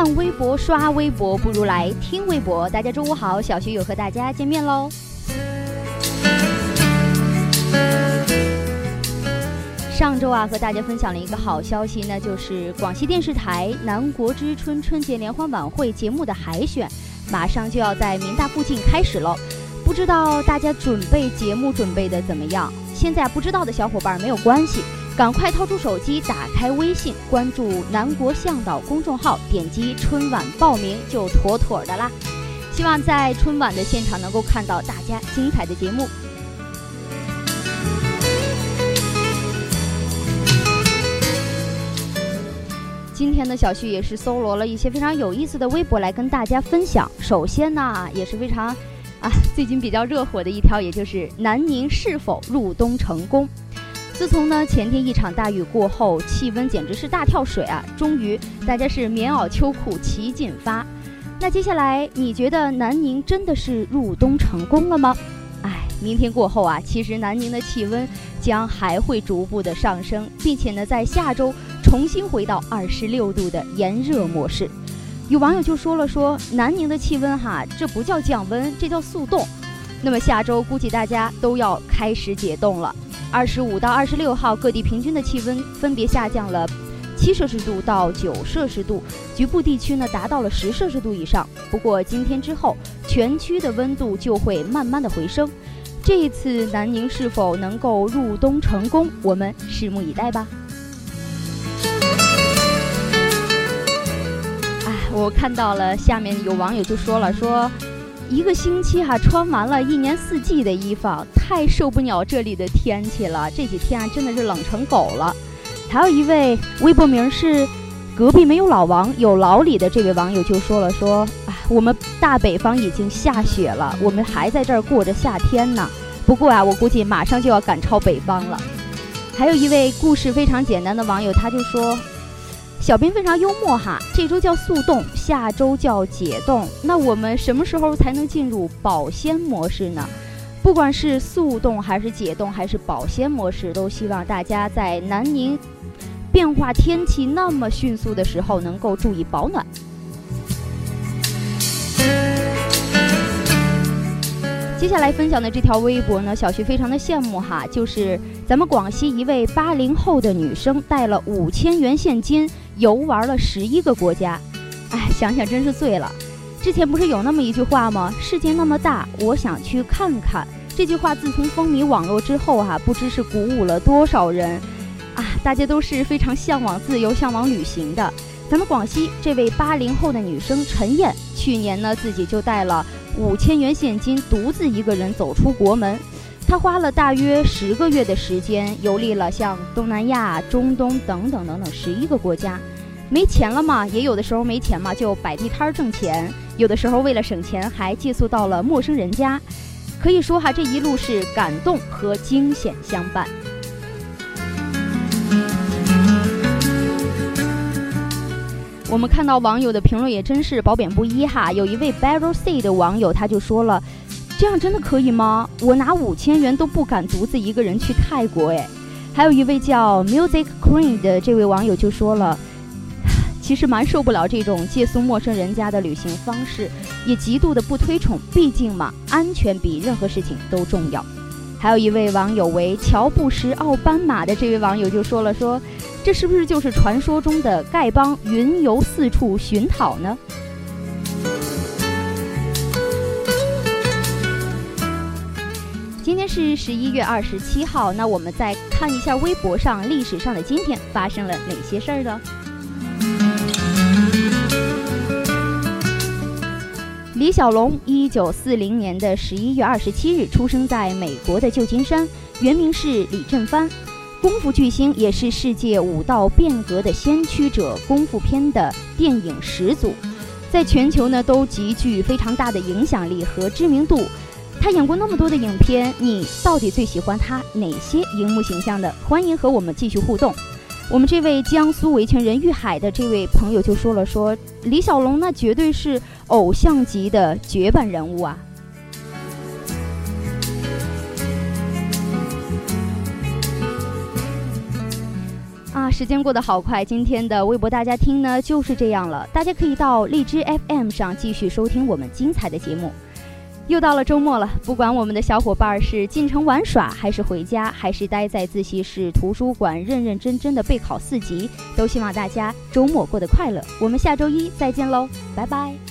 看微博、刷微博，不如来听微博。大家中午好，小徐又和大家见面喽。上周啊，和大家分享了一个好消息，那就是广西电视台《南国之春》春节联欢晚会节目的海选，马上就要在民大附近开始了。不知道大家准备节目准备的怎么样？现在不知道的小伙伴没有关系。赶快掏出手机，打开微信，关注南国向导公众号，点击春晚报名就妥妥的啦！希望在春晚的现场能够看到大家精彩的节目。今天的小旭也是搜罗了一些非常有意思的微博来跟大家分享。首先呢，也是非常啊最近比较热火的一条，也就是南宁是否入冬成功。自从呢前天一场大雨过后，气温简直是大跳水啊！终于大家是棉袄秋裤齐进发。那接下来你觉得南宁真的是入冬成功了吗？哎，明天过后啊，其实南宁的气温将还会逐步的上升，并且呢在下周重新回到二十六度的炎热模式。有网友就说了说南宁的气温哈，这不叫降温，这叫速冻。那么下周估计大家都要开始解冻了。二十五到二十六号，各地平均的气温分别下降了七摄氏度到九摄氏度，局部地区呢达到了十摄氏度以上。不过今天之后，全区的温度就会慢慢的回升。这一次南宁是否能够入冬成功，我们拭目以待吧。哎，我看到了，下面有网友就说了说。一个星期哈，穿完了一年四季的衣服，太受不了这里的天气了。这几天啊，真的是冷成狗了。还有一位微博名是“隔壁没有老王，有老李”的这位网友就说了说：“啊，我们大北方已经下雪了，我们还在这儿过着夏天呢。不过啊，我估计马上就要赶超北方了。”还有一位故事非常简单的网友，他就说。小编非常幽默哈，这周叫速冻，下周叫解冻。那我们什么时候才能进入保鲜模式呢？不管是速冻还是解冻还是保鲜模式，都希望大家在南宁变化天气那么迅速的时候能够注意保暖。接下来分享的这条微博呢，小徐非常的羡慕哈，就是咱们广西一位八零后的女生带了五千元现金。游玩了十一个国家，哎，想想真是醉了。之前不是有那么一句话吗？世界那么大，我想去看看。这句话自从风靡网络之后，哈，不知是鼓舞了多少人啊！大家都是非常向往自由、向往旅行的。咱们广西这位八零后的女生陈燕，去年呢自己就带了五千元现金，独自一个人走出国门。他花了大约十个月的时间，游历了像东南亚、中东等等等等十一个国家。没钱了嘛，也有的时候没钱嘛，就摆地摊挣钱；有的时候为了省钱，还借宿到了陌生人家。可以说哈，这一路是感动和惊险相伴。我们看到网友的评论也真是褒贬不一哈。有一位 Barrel C 的网友他就说了。这样真的可以吗？我拿五千元都不敢独自一个人去泰国哎。还有一位叫 Music Queen 的这位网友就说了，其实蛮受不了这种借宿陌生人家的旅行方式，也极度的不推崇，毕竟嘛，安全比任何事情都重要。还有一位网友为乔布什奥斑马的这位网友就说了说，这是不是就是传说中的丐帮云游四处寻讨呢？今天是十一月二十七号，那我们再看一下微博上历史上的今天发生了哪些事儿呢？李小龙，一九四零年的十一月二十七日出生在美国的旧金山，原名是李振藩。功夫巨星，也是世界武道变革的先驱者，功夫片的电影始祖，在全球呢都极具非常大的影响力和知名度。他演过那么多的影片，你到底最喜欢他哪些荧幕形象的？欢迎和我们继续互动。我们这位江苏维权人玉海的这位朋友就说了：“说李小龙那绝对是偶像级的绝版人物啊！”时间过得好快，今天的微博大家听呢就是这样了。大家可以到荔枝 FM 上继续收听我们精彩的节目。又到了周末了，不管我们的小伙伴是进城玩耍，还是回家，还是待在自习室、图书馆认认真真的备考四级，都希望大家周末过得快乐。我们下周一再见喽，拜拜。